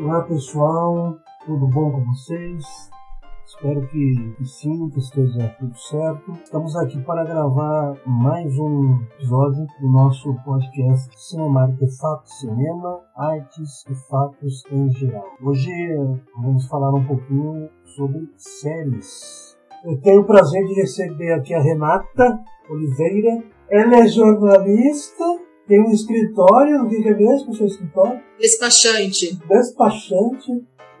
Olá pessoal, tudo bom com vocês? Espero que, que, sim, que esteja tudo certo. Estamos aqui para gravar mais um episódio do nosso podcast Cinemática Fatos Cinema, Artes e Fatos em Geral. Hoje vamos falar um pouquinho sobre séries. Eu tenho o prazer de receber aqui a Renata Oliveira. Ela é jornalista, tem um escritório, o que é mesmo o seu escritório? Despachante. Despachante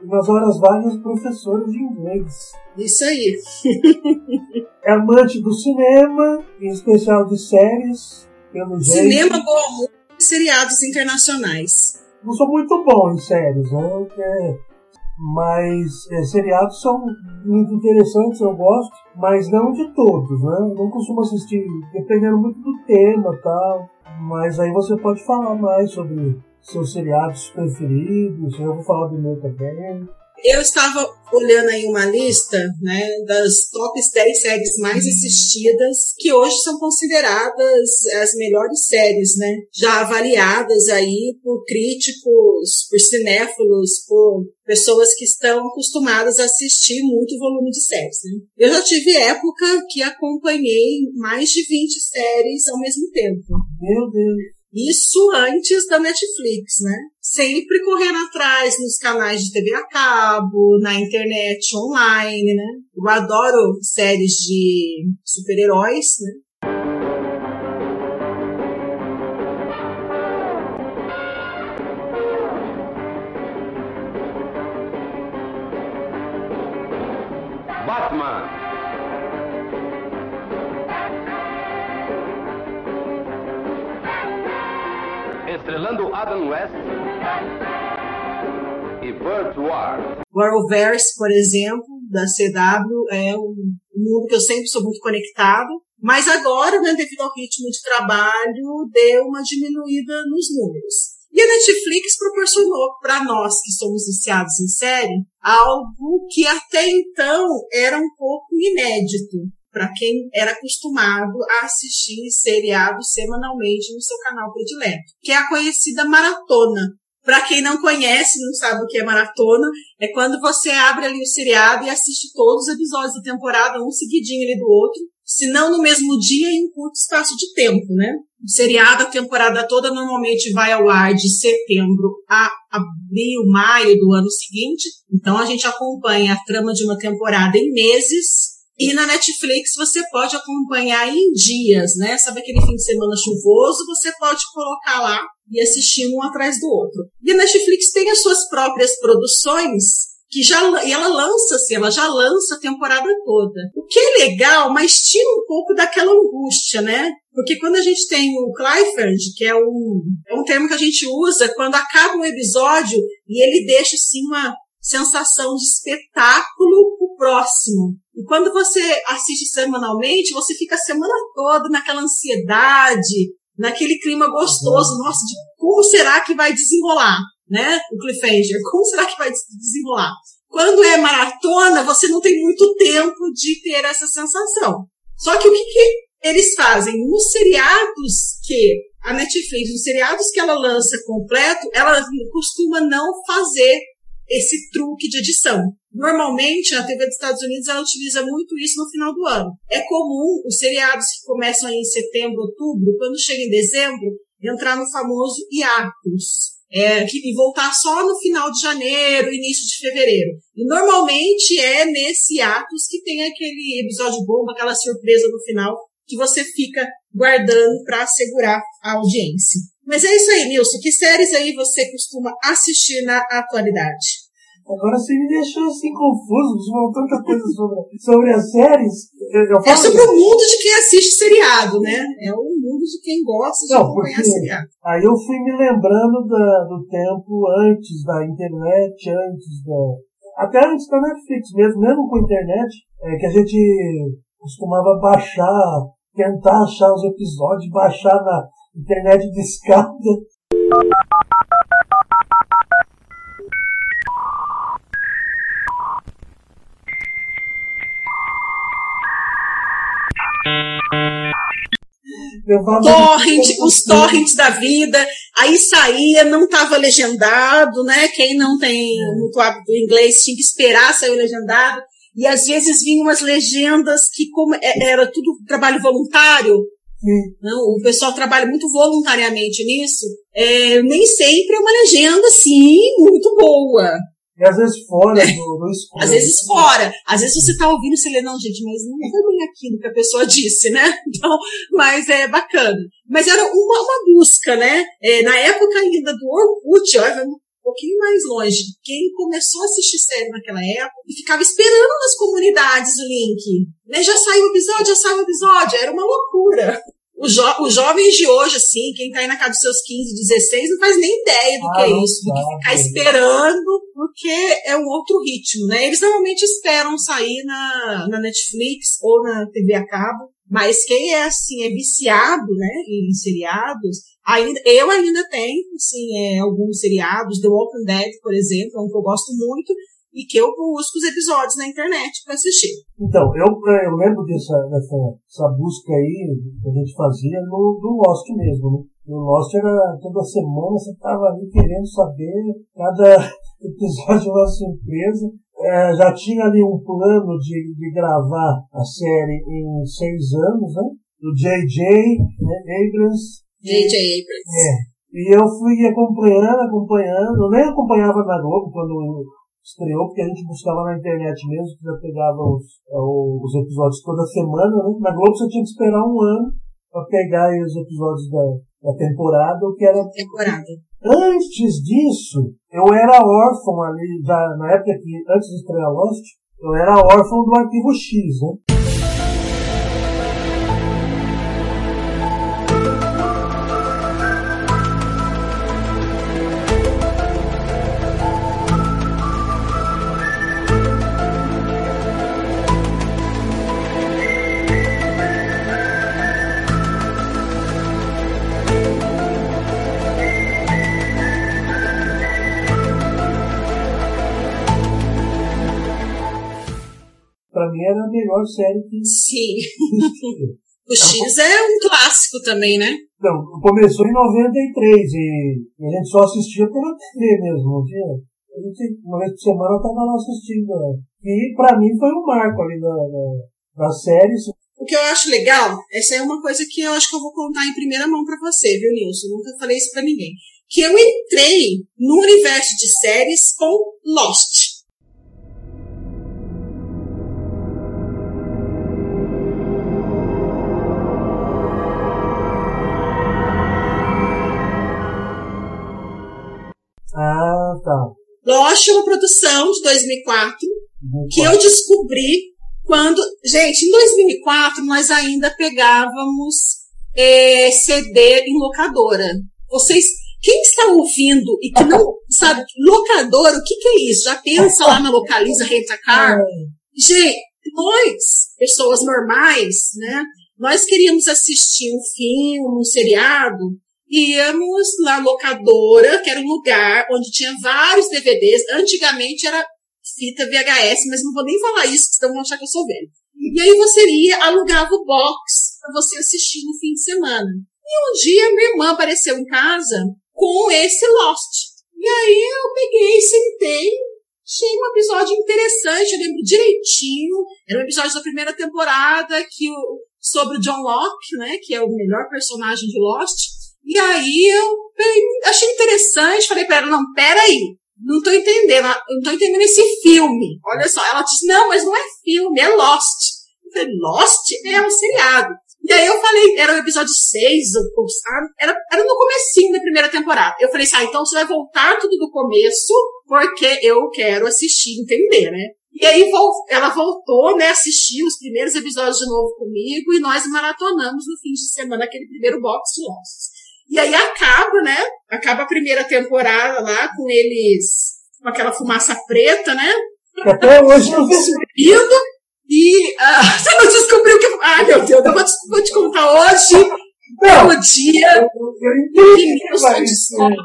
e nas horas vagas professora de inglês. Isso aí. é amante do cinema, em especial de séries, pelo jeito. Cinema, bom amor e seriados internacionais. Não sou muito bom em séries, né? É, mas é, seriados são muito interessantes, eu gosto, mas não de todos, né? Não costumo assistir, dependendo muito do tema e tal. Mas aí você pode falar mais sobre seus seriados preferidos, eu vou falar do meu também. Eu estava olhando aí uma lista né, das top 10 séries mais assistidas, que hoje são consideradas as melhores séries, né? Já avaliadas aí por críticos, por cinéfilos, por pessoas que estão acostumadas a assistir muito volume de séries. Né? Eu já tive época que acompanhei mais de 20 séries ao mesmo tempo. Meu Deus! Isso antes da Netflix, né? Sempre correndo atrás nos canais de TV a cabo, na internet online, né? Eu adoro séries de super-heróis, né? Adam West e Burt Ward. Por exemplo, da CW, é um mundo que eu sempre sou muito conectado. Mas agora, né, devido ao ritmo de trabalho, deu uma diminuída nos números. E a Netflix proporcionou para nós que somos viciados em série algo que até então era um pouco inédito para quem era acostumado a assistir seriados semanalmente no seu canal predileto, que é a conhecida maratona. Para quem não conhece, não sabe o que é maratona, é quando você abre ali o seriado e assiste todos os episódios da temporada, um seguidinho ali do outro, se não no mesmo dia em curto espaço de tempo, né? O seriado, a temporada toda normalmente vai ao ar de setembro a abril, maio do ano seguinte. Então a gente acompanha a trama de uma temporada em meses e na Netflix você pode acompanhar em dias, né? Sabe aquele fim de semana chuvoso? Você pode colocar lá e assistir um atrás do outro. E a Netflix tem as suas próprias produções que já e ela lança assim, ela já lança a temporada toda. O que é legal, mas tira um pouco daquela angústia, né? Porque quando a gente tem o Clifford, que é um, é um termo que a gente usa quando acaba um episódio e ele deixa assim uma sensação de espetáculo pro próximo. E quando você assiste semanalmente, você fica a semana toda naquela ansiedade, naquele clima gostoso, uhum. nossa, de como será que vai desenrolar, né? O cliffhanger, como será que vai desenrolar? Quando é maratona, você não tem muito tempo de ter essa sensação. Só que o que, que eles fazem? Nos seriados que a Netflix, nos seriados que ela lança completo, ela costuma não fazer esse truque de edição. Normalmente, a TV dos Estados Unidos ela utiliza muito isso no final do ano. É comum os seriados que começam em setembro, outubro, quando chega em dezembro, entrar no famoso hiatus. É, que, voltar só no final de janeiro, início de fevereiro. E normalmente é nesse hiatus que tem aquele episódio bomba, aquela surpresa no final, que você fica guardando para assegurar a audiência. Mas é isso aí, Nilson. Que séries aí você costuma assistir na atualidade? Agora você me deixou assim confuso, você falou tanta coisa sobre, sobre as séries. Eu, é sobre o mundo de quem assiste seriado, né? É o mundo de quem gosta de Não, acompanhar seriado. Aí eu fui me lembrando da, do tempo antes da internet, antes da. Até antes da Netflix mesmo, mesmo com a internet, é, que a gente costumava baixar, tentar achar os episódios, baixar na internet de escada. Torrent, os torrents da vida, Aí saía, não estava legendado, né? Quem não tem muito hábito inglês tinha que esperar sair legendado. E às vezes vinham umas legendas que, como é, era tudo trabalho voluntário, não, o pessoal trabalha muito voluntariamente nisso. É, nem sempre é uma legenda, assim, muito boa. E às vezes fora do, do escuro. Às vezes fora. Às vezes você tá ouvindo e você lê, não, gente, mas não foi bem aquilo que a pessoa disse, né? Então, mas é bacana. Mas era uma, uma busca, né? É, na época ainda do Orkut, olha, pouquinho mais longe. Quem começou a assistir série naquela época e ficava esperando nas comunidades o link. Né? Já saiu o episódio, já saiu o episódio. Era uma loucura os, jo os jovens de hoje, assim, quem tá aí na casa dos seus 15, 16, não faz nem ideia do ah, que é isso, do que ficar esperando, porque é um outro ritmo, né? Eles normalmente esperam sair na, na Netflix ou na TV a cabo, mas quem é, assim, é viciado, né, em seriados, ainda, eu ainda tenho, assim, é, alguns seriados, The Walking Dead, por exemplo, é um que eu gosto muito, e que eu busco os episódios na internet para assistir. Então, eu, eu lembro dessa, dessa, dessa busca aí que a gente fazia no, no Lost mesmo, né? No Lost era toda semana você estava ali querendo saber cada episódio da sua empresa. É, já tinha ali um plano de, de gravar a série em seis anos, né? Do J.J. Né? Abrams. J.J. Abrams. É. E eu fui acompanhando, acompanhando. Eu nem acompanhava na Globo quando estreou, porque a gente buscava na internet mesmo, já pegava os, é, os episódios toda semana, né? Na Globo você tinha que esperar um ano para pegar os episódios da, da temporada, o que era. Temporada. Antes disso, eu era órfão ali, já na época que, antes de estrear Lost, eu era órfão do arquivo X, né? Pra mim era a melhor série que. Sim. o X é um clássico também, né? Não, começou em 93 e a gente só assistia pela TV mesmo, não tinha? A gente, uma vez por semana eu tava lá assistindo. Né? E pra mim foi um marco ali na, na, na série. O que eu acho legal, essa é uma coisa que eu acho que eu vou contar em primeira mão para você, viu, Nilson? Nunca falei isso para ninguém. Que eu entrei no universo de séries com Lost. Lost é uma produção de 2004 que eu descobri quando. Gente, em 2004 nós ainda pegávamos é, CD em locadora. Vocês. Quem está ouvindo e que não sabe, locadora, o que, que é isso? Já pensa lá na Localiza Rentacar? Gente, nós, pessoas normais, né? Nós queríamos assistir um filme, um seriado, íamos na locadora, que era um lugar onde tinha vários DVDs. Antigamente era fita VHS, mas não vou nem falar isso, senão vão achar que eu sou velho. E aí você ia, alugava o box para você assistir no fim de semana. E um dia minha irmã apareceu em casa com esse Lost. E aí eu peguei, sentei, achei um episódio interessante, eu lembro direitinho. Era um episódio da primeira temporada que o, sobre o John Locke, né, que é o melhor personagem de Lost. E aí eu achei interessante, falei para ela, não, peraí, não tô entendendo, não tô entendendo esse filme. Olha só, ela disse, não, mas não é filme, é Lost. Eu falei, Lost é um seriado. E aí eu falei, era o episódio 6, era, era no comecinho da primeira temporada. Eu falei assim, ah, então você vai voltar tudo do começo, porque eu quero assistir, entender, né? E aí ela voltou, né, assistiu os primeiros episódios de novo comigo e nós maratonamos no fim de semana aquele primeiro box de Lost. E aí acaba, né? Acaba a primeira temporada lá com eles com aquela fumaça preta, né? Até hoje não subindo. E uh, você não descobriu que. Ai, meu Deus, eu vou te, vou te contar hoje. Não, dia eu, eu que descobre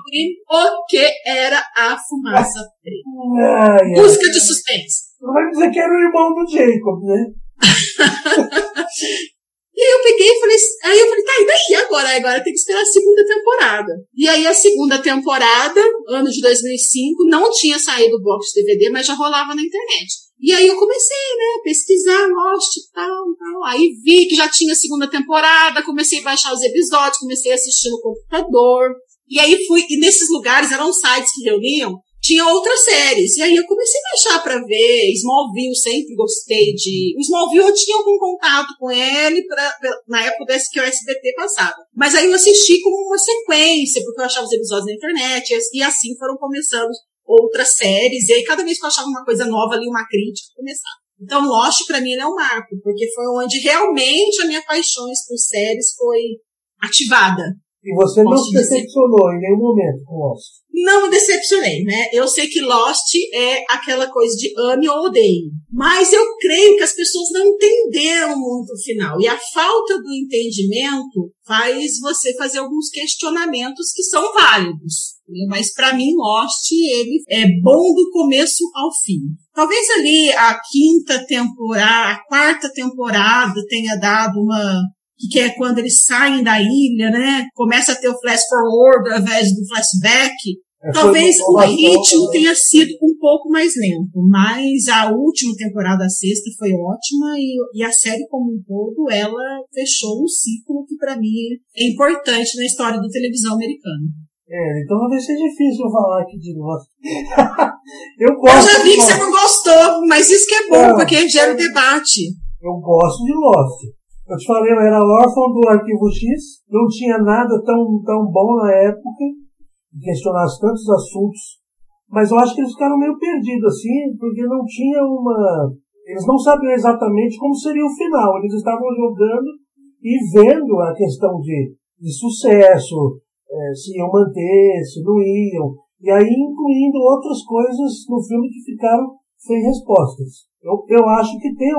o que era a fumaça preta. Música de suspense. Não vai dizer que era o irmão do Jacob, né? E aí eu peguei e falei, aí eu falei, tá, e daí agora? Agora tem que esperar a segunda temporada. E aí a segunda temporada, ano de 2005, não tinha saído o box DVD, mas já rolava na internet. E aí eu comecei, né, a pesquisar Lost e tal, tal. Aí vi que já tinha segunda temporada, comecei a baixar os episódios, comecei a assistir no computador. E aí fui, e nesses lugares eram sites que reuniam, tinha outras séries. E aí eu comecei a baixar pra ver. Smallville, sempre gostei de. O Smallville eu tinha algum contato com ele pra, na época desse que o SBT passava. Mas aí eu assisti como uma sequência, porque eu achava os episódios na internet, e assim foram começando outras séries, e aí cada vez que eu achava uma coisa nova ali, uma crítica, começava. Então, Lost para mim é um marco, porque foi onde realmente a minha paixão por séries foi ativada. E você não se decepcionou em nenhum momento com Lost? Não me decepcionei, né? Eu sei que Lost é aquela coisa de ame ou odeie. Mas eu creio que as pessoas não entenderam muito o final. E a falta do entendimento faz você fazer alguns questionamentos que são válidos. Né? Mas para mim, Lost, ele é bom do começo ao fim. Talvez ali a quinta temporada, a quarta temporada tenha dado uma que é quando eles saem da ilha, né? Começa a ter o flash forward ao invés do flashback. É, Talvez o ritmo tenha sido um pouco mais lento, mas a última temporada, a sexta, foi ótima e, e a série como um todo, ela fechou um ciclo que para mim é importante na história da televisão americana. É, então vai ser difícil eu falar aqui de Lost. eu gosto. Eu já vi que você não gostou, mas isso que é bom, é, porque gera o debate. Eu gosto de Lost. Eu te falei, eu era órfão do Arquivo X, não tinha nada tão, tão bom na época, que questionasse tantos assuntos, mas eu acho que eles ficaram meio perdidos assim, porque não tinha uma. Eles não sabiam exatamente como seria o final. Eles estavam jogando e vendo a questão de, de sucesso, é, se iam manter, se não iam, e aí incluindo outras coisas no filme que ficaram sem respostas. Eu, eu acho que tem,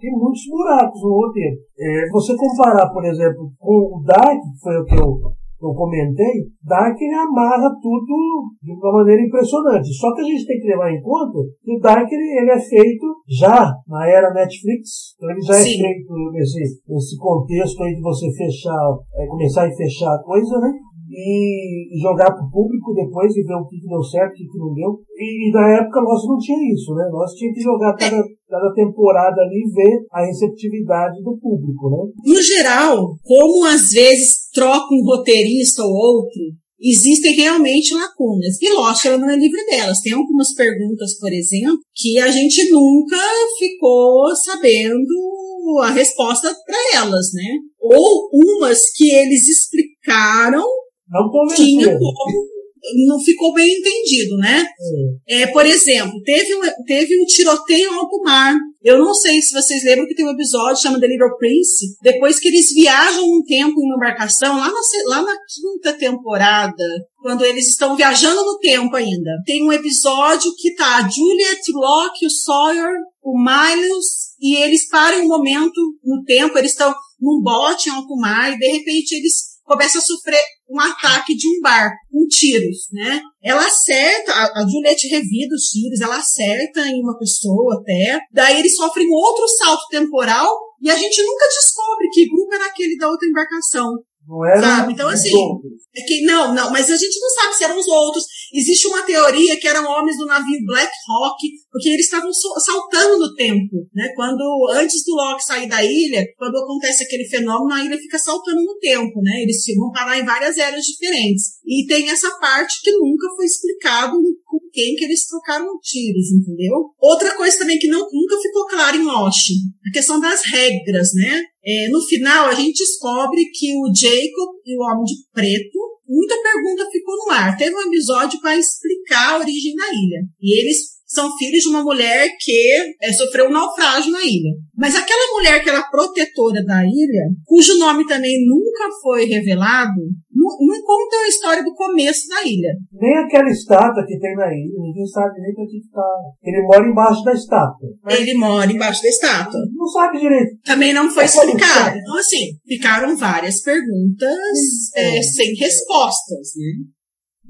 tem muitos buracos no roteiro. É, você comparar, por exemplo, com o Dark, que foi o que eu, eu comentei, Dark ele amarra tudo de uma maneira impressionante. Só que a gente tem que levar em conta que o Dark ele, ele é feito já na era Netflix. Então ele já é Sim. é feito nesse, nesse contexto aí de você fechar, é, começar e fechar a coisa, né? E jogar para o público depois e ver o que, que deu certo, o que, que não deu. E, e, na época nós não tinha isso, né? Nós tinha que jogar cada, cada temporada ali e ver a receptividade do público, né? No geral, como às vezes troca um roteirista ou outro, existem realmente lacunas. E Lost, ela não é livre delas. Tem algumas perguntas, por exemplo, que a gente nunca ficou sabendo a resposta para elas, né? Ou umas que eles explicaram não tinha como não ficou bem entendido, né? É. é. por exemplo, teve um, teve um tiroteio em alto mar. Eu não sei se vocês lembram que tem um episódio chamado The Little Prince, depois que eles viajam um tempo em uma embarcação, lá na, lá na quinta temporada, quando eles estão viajando no tempo ainda. Tem um episódio que tá a Juliet, Locke, o Sawyer, o Miles, e eles param um momento no tempo, eles estão num bote em mar, e de repente eles começa a sofrer um ataque de um barco, com tiros, né? Ela acerta, a, a Juliette revida os tiros, ela acerta em uma pessoa até, daí eles sofrem outro salto temporal e a gente nunca descobre que grupo era aquele da outra embarcação. Não era sabe? Então, assim, é que, não, não, mas a gente não sabe se eram os outros. Existe uma teoria que eram homens do navio Black Hawk, porque eles estavam saltando no tempo, né? Quando, antes do Loki sair da ilha, quando acontece aquele fenômeno, a ilha fica saltando no tempo, né? Eles vão parar em várias eras diferentes. E tem essa parte que nunca foi explicado com quem que eles trocaram tiros, entendeu? Outra coisa também que não, nunca ficou claro em Lost, a questão das regras, né? É, no final, a gente descobre que o Jacob e o Homem de Preto, muita pergunta ficou no ar. Teve um episódio para explicar a origem da ilha. E eles são filhos de uma mulher que é, sofreu um naufrágio na ilha. Mas aquela mulher que era protetora da ilha, cujo nome também nunca foi revelado, não, não conta a história do começo da ilha. Nem aquela estátua que tem na ilha, ninguém sabe nem pra que está. Ele mora embaixo da estátua. Mas... Ele mora embaixo da estátua. Não sabe direito. Também não foi é explicado. Então, assim, ficaram várias perguntas é, sem respostas, né?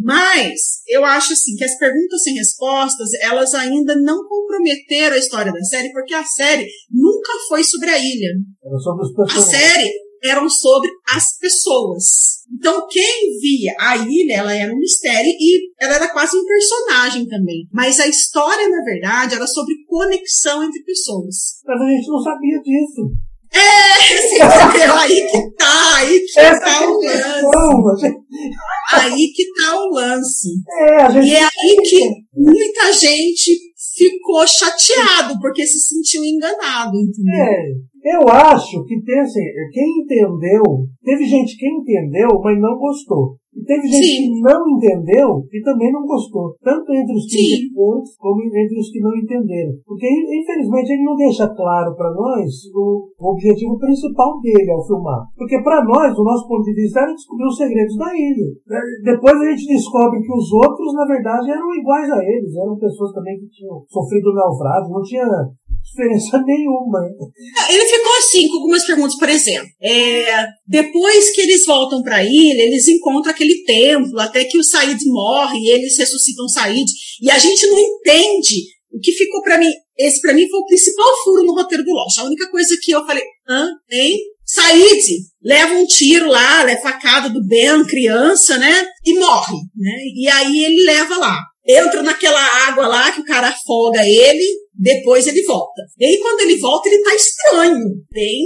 Mas eu acho assim que as perguntas sem respostas, elas ainda não comprometeram a história da série, porque a série nunca foi sobre a ilha. Era sobre os A personagens. série eram sobre as pessoas. Então, quem via a ilha, ela era um mistério e ela era quase um personagem também. Mas a história, na verdade, era sobre conexão entre pessoas. Mas a gente não sabia disso. Assim, entendeu? aí que tá, aí que Essa tá o lance. gente- Aí que tá o lance. É, gente E é aí que muita gente ficou chateado, porque se sentiu enganado, entendeu? É, eu acho que tem assim, quem entendeu, teve gente que entendeu, mas não gostou. E teve gente Sim. que não entendeu e também não gostou. Tanto entre os que Sim. como entre os que não entenderam. Porque, infelizmente, ele não deixa claro para nós o, o objetivo principal dele ao filmar. Porque, para nós, do nosso ponto de vista, era descobrir os segredos da ilha. É, Depois a gente descobre que os outros, na verdade, eram iguais a eles. Eram pessoas também que tinham sofrido naufrágio. Não tinha diferença nenhuma. Ele ficou assim com algumas perguntas, por exemplo. é, depois que eles voltam para a ilha, eles encontram aquele templo, até que o Said morre e eles ressuscitam o Said. E a gente não entende o que ficou para mim. Esse para mim foi o principal furo no roteiro do Lost. A única coisa que eu falei, hã? Hein? Said leva um tiro lá, leva facada do Ben, criança, né? E morre, né? E aí ele leva lá. Entra naquela água lá que o cara afoga ele, depois ele volta. E aí, quando ele volta, ele tá estranho. Bem,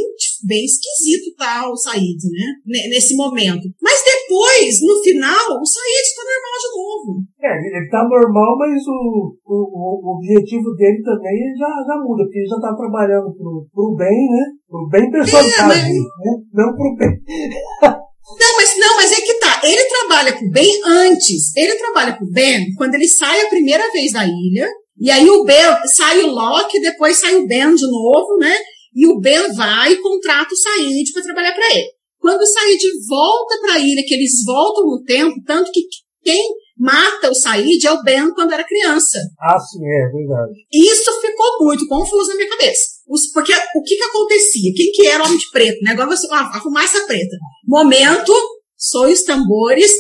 bem esquisito tá o Said, né? Nesse momento. Mas depois, no final, o Said tá normal de novo. É, ele tá normal, mas o, o, o objetivo dele também já, já muda, porque ele já tá trabalhando pro, pro bem, né? Pro bem personagem, mas- né? Não pro bem. Não, mas não, mas é que tá. Ele trabalha pro Ben antes. Ele trabalha pro Ben quando ele sai a primeira vez da ilha. E aí o Ben sai o Loki, depois sai o Ben de novo, né? E o Ben vai e contrata o Said para trabalhar para ele. Quando o Said volta para a ilha, que eles voltam no tempo, tanto que quem mata o Said é o Ben quando era criança. Ah, sim, é verdade. Isso ficou muito confuso na minha cabeça. Os- porque o que que acontecia? Quem que era o homem de preto? né? Agora você, ah, a fumaça preta. Momento, soe os tambores.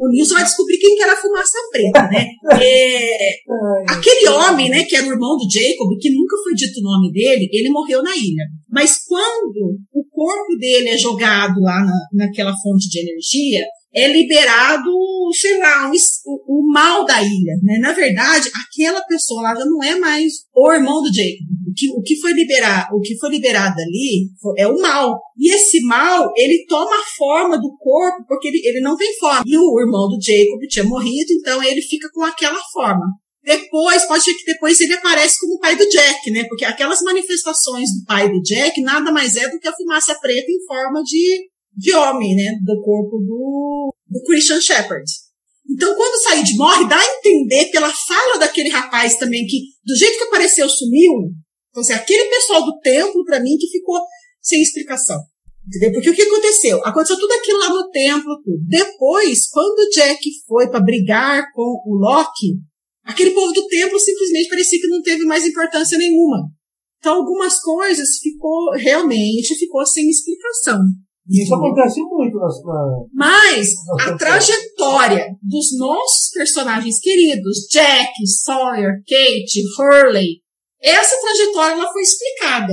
O Nilson vai descobrir quem que era a fumaça preta, né? É, aquele homem, né, que era o irmão do Jacob, que nunca foi dito o nome dele, ele morreu na ilha. Mas quando o corpo dele é jogado lá na, naquela fonte de energia, é liberado, sei lá, o, o- mal da ilha, né? Na verdade, aquela pessoa lá já não é mais o irmão do Jacob. O que, o que foi liberado, o que foi liberado ali é o mal. E esse mal, ele toma a forma do corpo porque ele, ele não tem forma. E o irmão do Jacob tinha morrido, então ele fica com aquela forma. Depois, pode ser que depois ele aparece como o pai do Jack, né? Porque aquelas manifestações do pai do Jack nada mais é do que a fumaça preta em forma de, de homem, né? Do corpo do, do Christian Shepherd. Então, quando o Said morre, dá a entender pela fala daquele rapaz também que, do jeito que apareceu, sumiu. Então, assim, aquele pessoal do templo, pra mim, que ficou sem explicação. Entendeu? Porque o que aconteceu? Aconteceu tudo aquilo lá no templo, tudo. Depois, quando o Jack foi pra brigar com o Loki, aquele povo do templo simplesmente parecia que não teve mais importância nenhuma. Então, algumas coisas ficou, realmente, ficou sem explicação. Isso acontece muito nas, na, Mas nas a trajetória dos nossos personagens queridos, Jack, Sawyer, Kate, Hurley, essa trajetória ela foi explicada.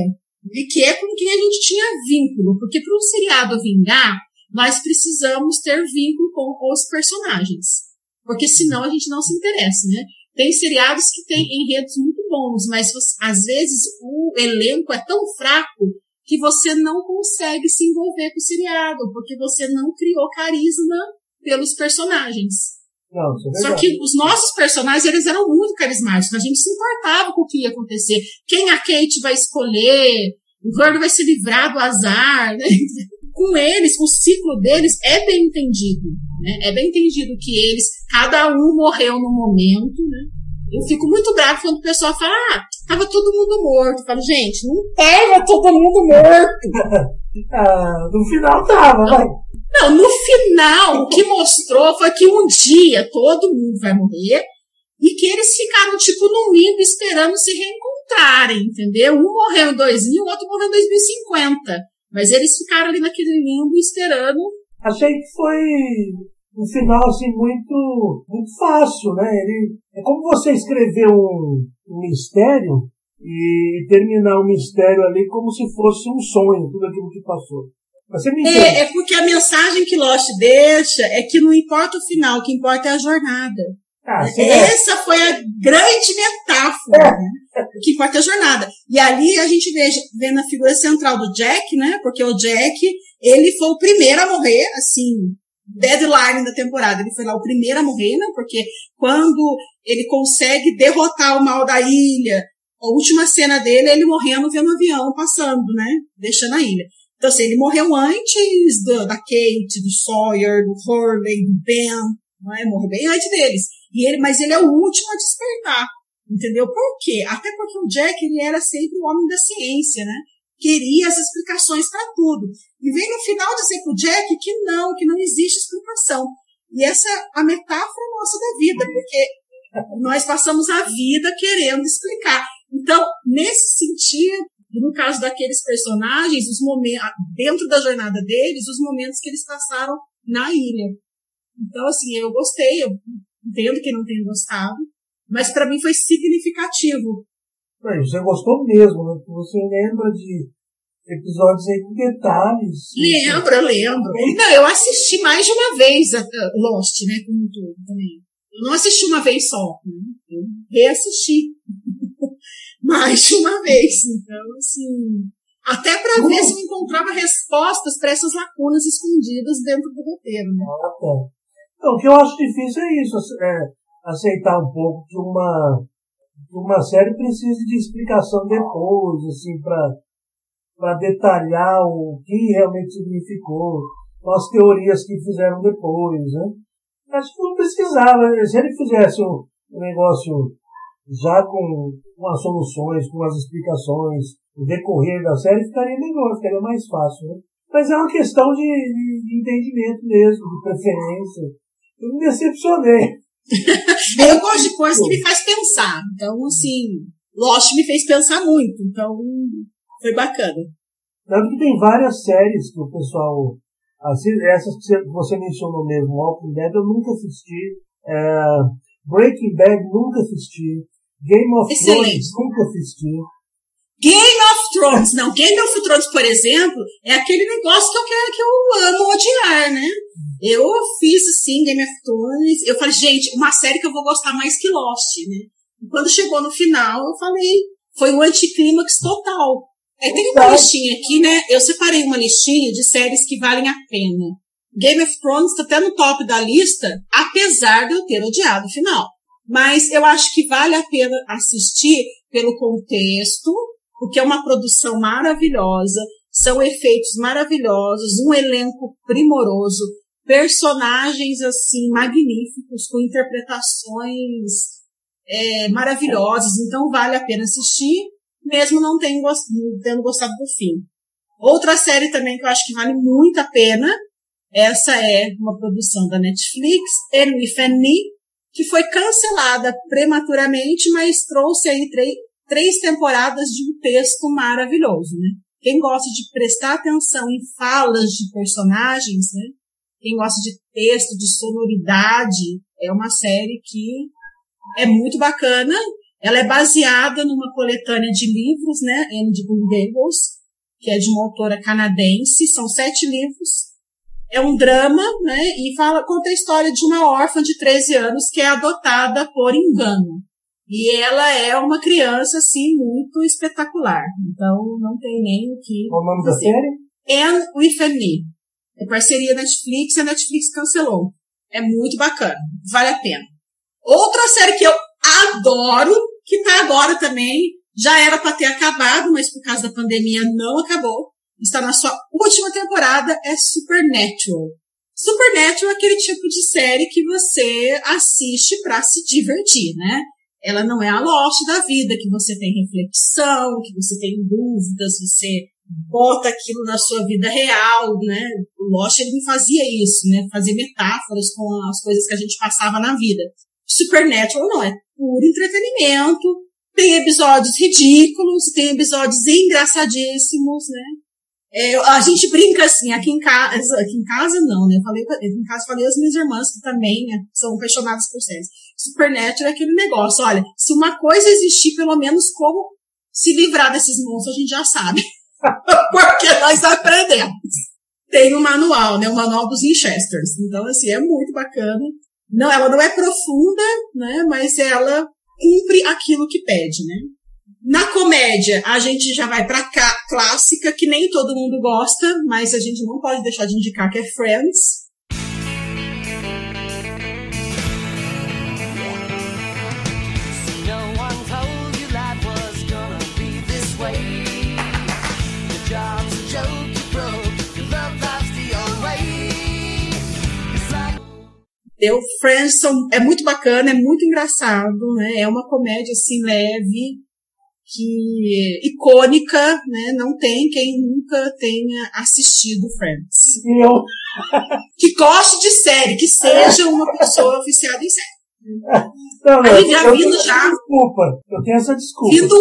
E que é com quem a gente tinha vínculo. Porque para um seriado vingar, nós precisamos ter vínculo com os personagens. Porque senão a gente não se interessa, né? Tem seriados que têm enredos muito bons, mas às vezes o elenco é tão fraco que você não consegue se envolver com o seriado, porque você não criou carisma pelos personagens. Não, é Só que os nossos personagens, eles eram muito carismáticos. A gente se importava com o que ia acontecer. Quem a Kate vai escolher? O Gordo vai se livrar do azar, né? Com eles, o ciclo deles é bem entendido, né? É bem entendido que eles, cada um morreu no momento, né? Eu fico muito bravo quando o pessoal fala, ah, tava todo mundo morto. Eu falo, gente, não tava todo mundo morto. Ah, no final tava, vai. Não, no final, o que mostrou foi que um dia todo mundo vai morrer e que eles ficaram, tipo, num limbo esperando se reencontrarem, entendeu? Um morreu em 2000, o outro morreu em 2050. Mas eles ficaram ali naquele limbo esperando. Achei que foi um final assim muito, muito fácil, né? Ele, é como você escrever um, um mistério e terminar o mistério ali como se fosse um sonho, tudo aquilo que passou. Você me é, é porque a mensagem que Lost deixa é que não importa o final, o que importa é a jornada. Ah, Essa é. foi a grande metáfora. É. Né? O que importa é a jornada. E ali a gente vê, vê na figura central do Jack, né? Porque o Jack, ele foi o primeiro a morrer, assim, deadline da temporada. Ele foi lá o primeiro a morrer, né? Porque quando ele consegue derrotar o mal da ilha, a última cena dele é ele morrendo vendo o avião passando, né? Deixando a ilha. Então, assim, ele morreu antes do, da Kate, do Sawyer, do Hurley, do Ben, não é? Morreu bem antes deles. E ele, mas ele é o último a despertar. Entendeu? Por quê? Até porque o Jack, ele era sempre o homem da ciência, né? Queria as explicações para tudo. E vem no final dizer pro Jack que não, que não existe explicação. E essa é a metáfora nossa da vida, porque nós passamos a vida querendo explicar. Então, nesse sentido, no caso daqueles personagens, os momentos, dentro da jornada deles, os momentos que eles passaram na ilha. Então, assim, eu gostei, eu entendo que não tenha gostado, mas para mim foi significativo. Você gostou mesmo, né? Você lembra de episódios aí com detalhes. Lembro, eu lembro. Não, eu assisti mais de uma vez a Lost, né, como tudo também. Eu não assisti uma vez só, né? Eu reassisti mais de uma vez. Então, assim, até para ver se eu encontrava respostas para essas lacunas escondidas dentro do roteiro, né? Ah, tá. Então, o que eu acho difícil é isso, é aceitar um pouco que uma, uma série precisa de explicação depois, assim, para detalhar o que realmente significou, as teorias que fizeram depois, né? Acho que não precisava. Se ele fizesse um, negócio já com, com as soluções, com as explicações, o decorrer da série, ficaria melhor, ficaria mais fácil, né? Mas é uma questão de, de entendimento mesmo, de preferência. Eu me decepcionei. Eu gosto de coisas que me faz pensar. Então, assim, Lost me fez pensar muito. Então, foi bacana. Tanto que tem várias séries que o pessoal. Essas que você mencionou mesmo, Walking Dead, eu nunca assisti. É, Breaking Bad, nunca assisti. Game of Excelente. Thrones, nunca assisti. Game of Thrones, não, Game of Thrones, por exemplo, é aquele negócio que eu quero que eu amo odiar, né? Eu fiz assim, Game of Thrones, eu falei, gente, uma série que eu vou gostar mais que Lost, né? E quando chegou no final, eu falei, foi um anticlímax total. É, tem uma listinha aqui, né? Eu separei uma listinha de séries que valem a pena. Game of Thrones está até no top da lista, apesar de eu ter odiado o final. Mas eu acho que vale a pena assistir pelo contexto, porque é uma produção maravilhosa, são efeitos maravilhosos, um elenco primoroso, personagens assim magníficos, com interpretações é, maravilhosas, então vale a pena assistir, mesmo não tendo, tendo gostado do fim. Outra série também que eu acho que vale muito a pena, essa é uma produção da Netflix, Epifany, que foi cancelada prematuramente, mas trouxe aí três temporadas de um texto maravilhoso, né? Quem gosta de prestar atenção em falas de personagens, né? Quem gosta de texto, de sonoridade, é uma série que é muito bacana. Ela é baseada numa coletânea de livros, né? Anne Gables, que é de uma autora canadense. São sete livros é um drama, né? E fala, conta a história de uma órfã de 13 anos que é adotada por engano. E ela é uma criança, assim, muito espetacular. Então, não tem nem o que. Qual o nome da série? Anne with Me. É parceria Netflix e a Netflix cancelou. É muito bacana. Vale a pena. Outra série que eu adoro, que tá agora também, já era para ter acabado, mas por causa da pandemia não acabou, está na sua última temporada, é Supernatural. Supernatural é aquele tipo de série que você assiste para se divertir, né? Ela não é a Lost da vida, que você tem reflexão, que você tem dúvidas, você bota aquilo na sua vida real, né? O Lost ele fazia isso, né? Fazer metáforas com as coisas que a gente passava na vida. Supernatural não, é puro entretenimento, tem episódios ridículos, tem episódios engraçadíssimos, né? É, a gente brinca assim, aqui em casa, aqui em casa não, né? Eu falei, aqui em casa falei as minhas irmãs que também né, são apaixonadas por séries. Supernatural é aquele negócio, olha, se uma coisa existir, pelo menos como se livrar desses monstros, a gente já sabe. Porque nós aprendemos. Tem um manual, né? O manual dos Winchesters. Então, assim, é muito bacana. Não, ela não é profunda, né? Mas ela cumpre aquilo que pede, né? Na comédia, a gente já vai pra cá, clássica, que nem todo mundo gosta, mas a gente não pode deixar de indicar que é Friends. Deu Friends são, é muito bacana, é muito engraçado, né? É uma comédia assim leve, que icônica, né? Não tem quem nunca tenha assistido Friends. Eu. que goste de série, que seja uma pessoa oficiada em série. Não, não, Aí já eu vindo já- desculpa. Eu tenho essa desculpa. Vindo,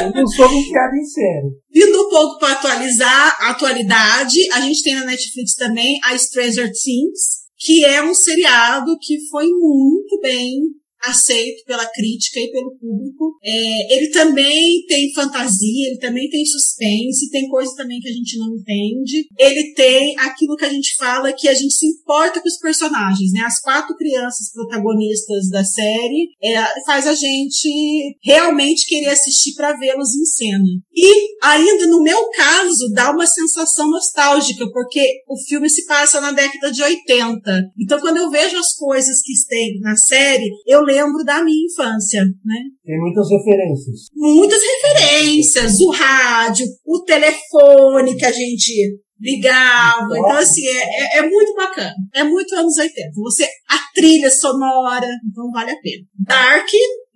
Eu não sou viciado em série. vindo um pouco para atualizar a atualidade, a gente tem na Netflix também a Stranger Things, que é um seriado que foi muito bem aceito pela crítica e pelo público. É, ele também tem fantasia, ele também tem suspense, tem coisa também que a gente não entende. Ele tem aquilo que a gente fala que a gente se importa com os personagens, né? As quatro crianças protagonistas da série é, faz a gente realmente querer assistir para vê-los em cena. E ainda no meu caso dá uma sensação nostálgica, porque o filme se passa na década de 80. Então quando eu vejo as coisas que tem na série, eu lembro da minha infância, né? Tem muitas referências. Muitas referências, o rádio, o telefone que a gente ligava. Então, assim, é, é, é muito bacana. É muito anos 80. Você, a trilha sonora, então vale a pena. Dark,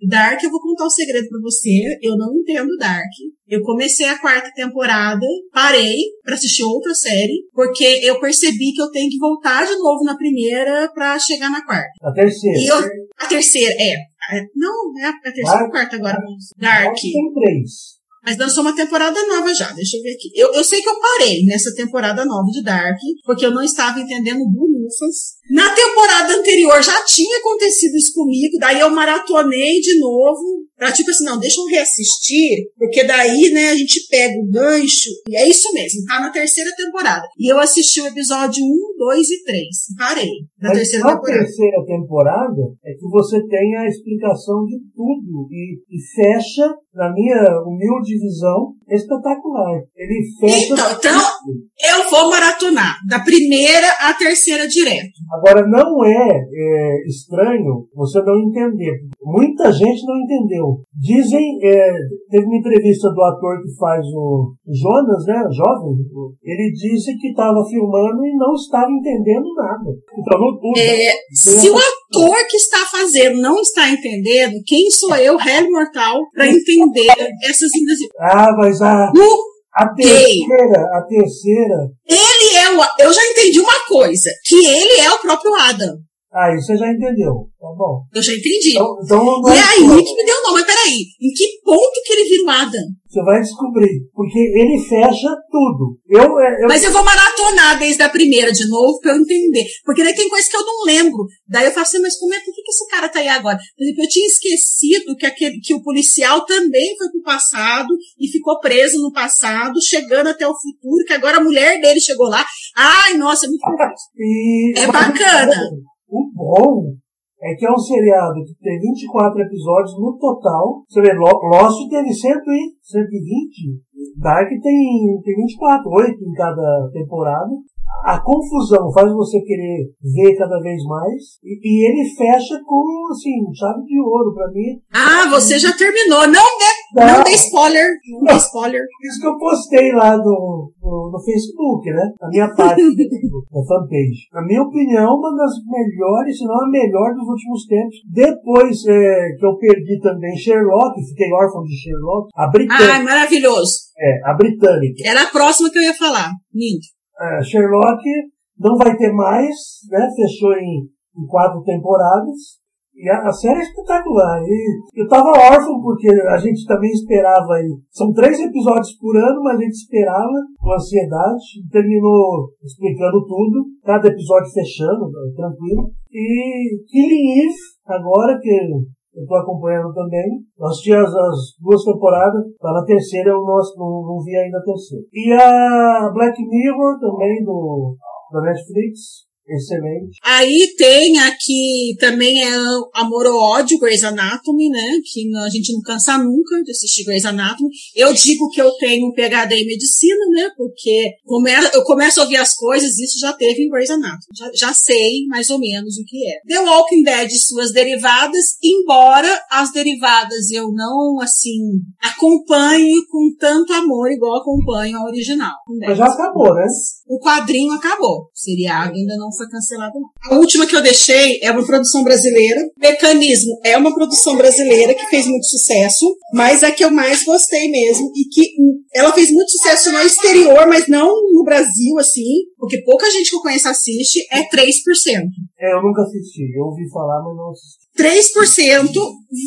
Dark, eu vou contar um segredo pra você. Eu não entendo Dark. Eu comecei a quarta temporada, parei pra assistir outra série, porque eu percebi que eu tenho que voltar de novo na primeira pra chegar na quarta. A terceira. E eu, a terceira, é. Não, é a terceira ou a quarta agora. Dark. Tem três. Mas lançou uma temporada nova já, deixa eu ver aqui. Eu, eu sei que eu parei nessa temporada nova de Dark, porque eu não estava entendendo bulufas. Na temporada anterior já tinha acontecido isso comigo, daí eu maratonei de novo, pra tipo assim, não, deixa eu reassistir, porque daí, né, a gente pega o gancho, e é isso mesmo, tá na terceira temporada. E eu assisti o episódio 1, 2 e 3, parei na Mas terceira na temporada. terceira temporada é que você tem a explicação de tudo e, e fecha, na minha humilde visão, espetacular. Ele fecha. Então, então, eu vou maratonar, da primeira à terceira direto. Agora, não é, é, estranho você não entender. Muita gente não entendeu. Dizem, é, teve uma entrevista do ator que faz o Jonas, né, jovem, ele disse que estava filmando e não estava entendendo nada. Então, não, o- É, se o ator que está fazendo não está entendendo, quem sou eu, réu mortal, para entender essas. Ah, mas a, No a terceira, a terceira, Ele é o. Eu já entendi uma coisa, que ele é o próprio Adam. Ah, isso você já entendeu. Tá bom. Eu já entendi. Então, então não E aí só. que me deu não, mas peraí, em que ponto que ele vira o Adam? Você vai descobrir. Porque ele fecha tudo. Eu, é, eu, Mas eu vou maratonar desde a primeira de novo pra eu entender. Porque daí tem coisa que eu não lembro. Daí eu falo assim, mas como é por que, que esse cara tá aí agora? Por exemplo, eu tinha esquecido que, aquele, que o policial também foi pro passado e ficou preso no passado, chegando até o futuro, que agora a mulher dele chegou lá. Ai, nossa, é muito confuso. E- É bacana. O bom é que é um seriado que tem 24 episódios no total. Você vê, Lo- Lost teve 100 e 120. Dark tem, tem 24, 8 em cada temporada. A confusão faz você querer ver cada vez mais. E, e ele fecha com, assim, chave de ouro pra mim. Ah, você já terminou. Não dê, não dê spoiler. Não dê spoiler. Isso que eu postei lá no, no, no Facebook, né? Na minha página, na fanpage. Na minha opinião, uma das melhores, se não a melhor dos últimos tempos. Depois é, que eu perdi também Sherlock, fiquei órfão de Sherlock, a britânica. Ai, maravilhoso. É, a britânica. Era a próxima que eu ia falar. Lindo. É, Sherlock não vai ter mais, né? Fechou em, em quatro temporadas. E a, a, série é espetacular. E eu tava órfão porque a gente também esperava aí. São três episódios por ano, mas a gente esperava com ansiedade. Terminou explicando tudo. Cada episódio fechando, tranquilo. E Killing Eve, agora que eu tô acompanhando também. Nós tínhamos as duas temporadas, tá na terceira eu não, não, não vi ainda a terceira. E a Black Mirror também do, da Netflix, Excelente. Aí tem aqui também é Amor ou Ódio, Grey's Anatomy, né? Que a gente não cansa nunca de assistir Grey's Anatomy. Eu digo que eu tenho um PhD em medicina, né? Porque come, eu começo a ouvir as coisas, isso já teve em Grey's Anatomy. Já, já sei mais ou menos o que é. The Walking Dead e suas derivadas, embora as derivadas eu não, assim, acompanhe com tanto amor igual acompanho a original. Mas já acabou, né? O quadrinho acabou. O seriado ainda não foi cancelado. A última que eu deixei é uma produção brasileira. Mecanismo é uma produção brasileira que fez muito sucesso, mas a que eu mais gostei mesmo e que ela fez muito sucesso no exterior, mas não no Brasil, assim, porque pouca gente que eu conheço assiste, é 3%. É, eu nunca assisti. Eu ouvi falar, mas não assisti. 3%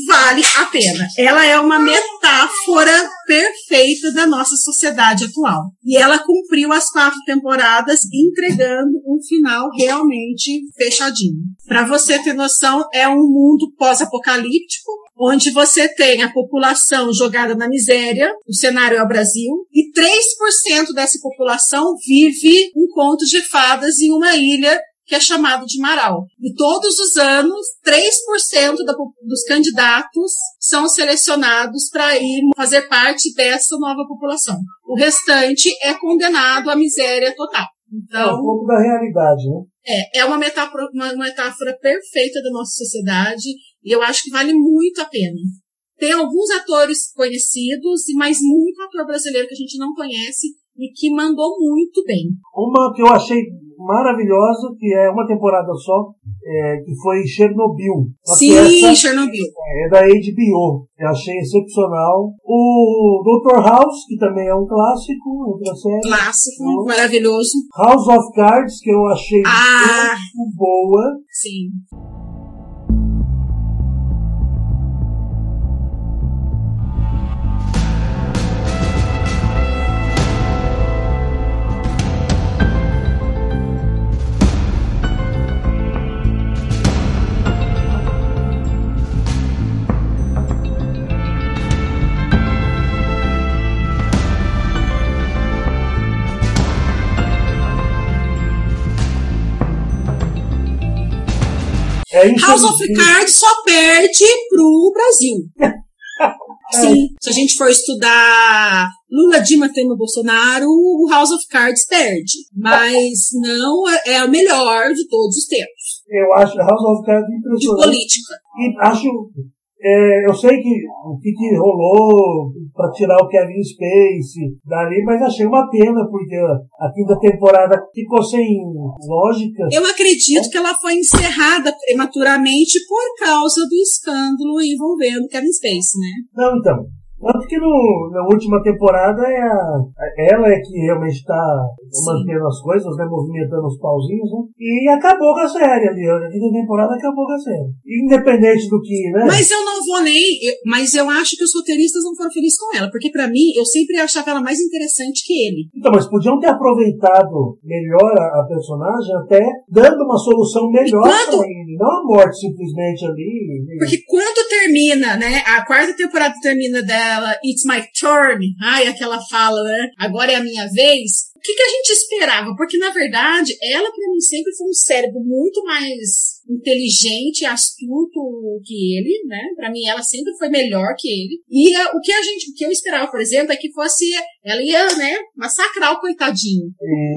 vale a pena. Ela é uma metáfora perfeita da nossa sociedade atual. E ela cumpriu as quatro temporadas, entregando um final realmente fechadinho. Para você ter noção, é um mundo pós-apocalíptico, onde você tem a população jogada na miséria, o cenário é o Brasil, e 3% dessa população vive um conto de fadas em uma ilha que é chamado de Marau. E todos os anos, 3% da, dos candidatos são selecionados para ir fazer parte dessa nova população. O restante é condenado à miséria total. Então, é um pouco da realidade, né? É, é uma metáfora, uma metáfora perfeita da nossa sociedade e eu acho que vale muito a pena. Tem alguns atores conhecidos, mas muito ator brasileiro que a gente não conhece e que mandou muito bem. Uma que eu achei maravilhosa, que é uma temporada só, é, que foi Chernobyl. Sim, Chernobyl. É da HBO. Eu achei excepcional. O Dr. House, que também é um clássico, outra série. Clássico, maravilhoso. House of Cards, que eu achei ah, muito boa. Sim. É House of Cards só perde pro Brasil. Sim, se a gente for estudar Lula, Dilma, Temer, Bolsonaro, o House of Cards perde. Mas não é, é o melhor de todos os tempos. Eu acho House of Cards impressionante. De política. E acho é, eu sei que o que, que rolou para tirar o Kevin Space dali, mas achei uma pena, porque a quinta temporada ficou sem lógica. Eu acredito é. que ela foi encerrada prematuramente por causa do escândalo envolvendo Kevin Space, né? Não, então. Tanto que no, na última temporada é a, ela é que realmente está mantendo as coisas, né, movimentando os pauzinhos, né? E acabou com a série ali. A quinta temporada acabou com a série. Independente do que, né? Mas eu não vou nem. Eu, mas eu acho que os roteiristas não foram felizes com ela, porque para mim, eu sempre achava ela mais interessante que ele. Então, mas podiam ter aproveitado melhor a, a personagem, até dando uma solução melhor quando... pra ele. Não a morte simplesmente ali. Porque quando termina, né? A quarta temporada termina dela aquela It's My Turn, ai, aquela fala, né? Agora é a minha vez. O que, que a gente esperava? Porque, na verdade, ela para mim sempre foi um cérebro muito mais inteligente astuto que ele, né? Para mim ela sempre foi melhor que ele. E uh, o que a gente, o que eu esperava, por exemplo, é que fosse ela ia, né, massacrar o coitadinho.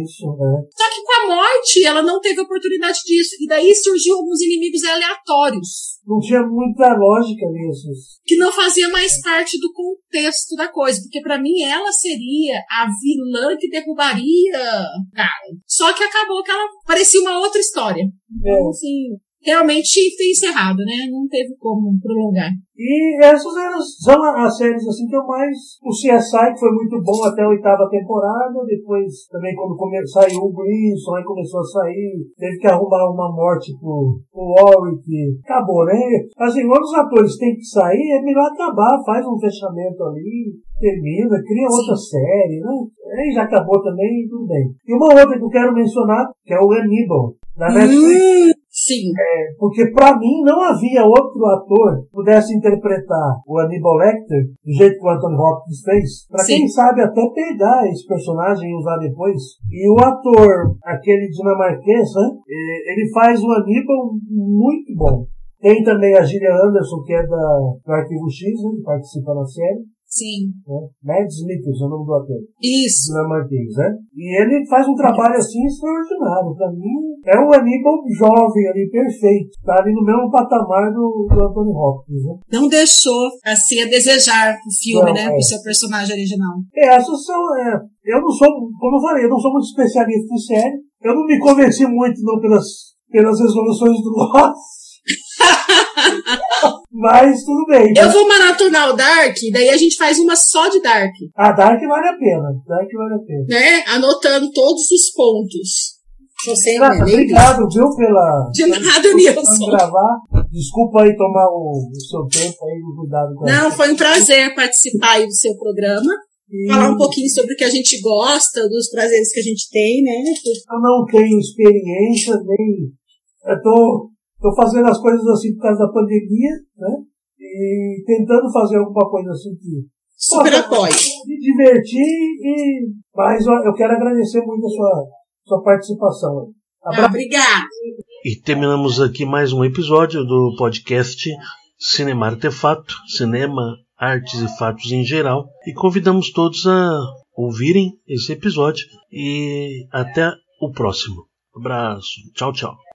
Isso, né? Só que com a morte ela não teve oportunidade disso. E daí surgiu alguns inimigos aleatórios. Não tinha muita lógica nisso. Que não fazia mais parte do contexto da coisa, porque para mim ela seria a vilã que derrubaria cara. Só que acabou que ela parecia uma outra história. Então, assim, realmente ter encerrado, né? Não teve como prolongar. E essas eram, são as séries assim que eu mais. O CSI, que foi muito bom até a oitava temporada, depois também quando come, saiu o Gleason, aí começou a sair, teve que arrumar uma morte pro, pro Warwick. Acabou, né? Assim, quando os atores têm que sair, é melhor acabar, faz um fechamento ali, termina, cria outra série, né? Aí já acabou também, tudo bem. E uma outra que eu quero mencionar, que é o Hannibal, da Netflix. Hum, sim. É, porque para mim não havia outro ator que pudesse interpretar o Hannibal Lecter do jeito que o Anthony Hopkins fez. Para quem sabe até pegar esse personagem e usar depois. E o ator, aquele dinamarquês, né? É, ele faz o Hannibal muito bom. Tem também a Gillian Anderson, que é da, do Arquivo X, né, que participa na série. Sim. Né? Mads Mikkelsen, é o nome do ator. Isso. Dinamarquês, né? E ele faz um trabalho assim extraordinário. Pra mim, é um Aníbal jovem ali, perfeito. Tá ali no mesmo patamar do, do Anthony Hopkins, né? Não deixou assim a desejar o filme, Não, né? é. Pro seu personagem original. É, essas são. É, eu não sou, como eu falei, eu não sou muito especialista em série. Eu não me convenci muito não pelas, pelas resoluções do Ross. Mas tudo bem. Eu vou maratonar o Dark, daí a gente faz uma só de Dark, A Dark vale a pena. Dark vale a pena. né? Anotando todos os pontos. Você? Nem obrigado, viu, pela. De nada, Nilson. gravar. Desculpa aí tomar o, o seu tempo aí, cuidado com Não, foi um prazer participar aí do seu programa. E Falar um pouquinho sobre o que a gente gosta, dos prazeres que a gente tem, né? Eu não tenho experiência, nem. Eu tô, tô fazendo as coisas assim por causa da pandemia, né? E tentando fazer alguma coisa assim que. Super apoio. Me divertir e. Mas eu quero agradecer muito a sua, sua participação. Ah, Abraço. obrigada. E terminamos aqui mais um episódio do podcast Cinema Artefato, Cinema, Artes e Fatos em geral. E convidamos todos a ouvirem esse episódio. E até o próximo. Abraço. Tchau, tchau.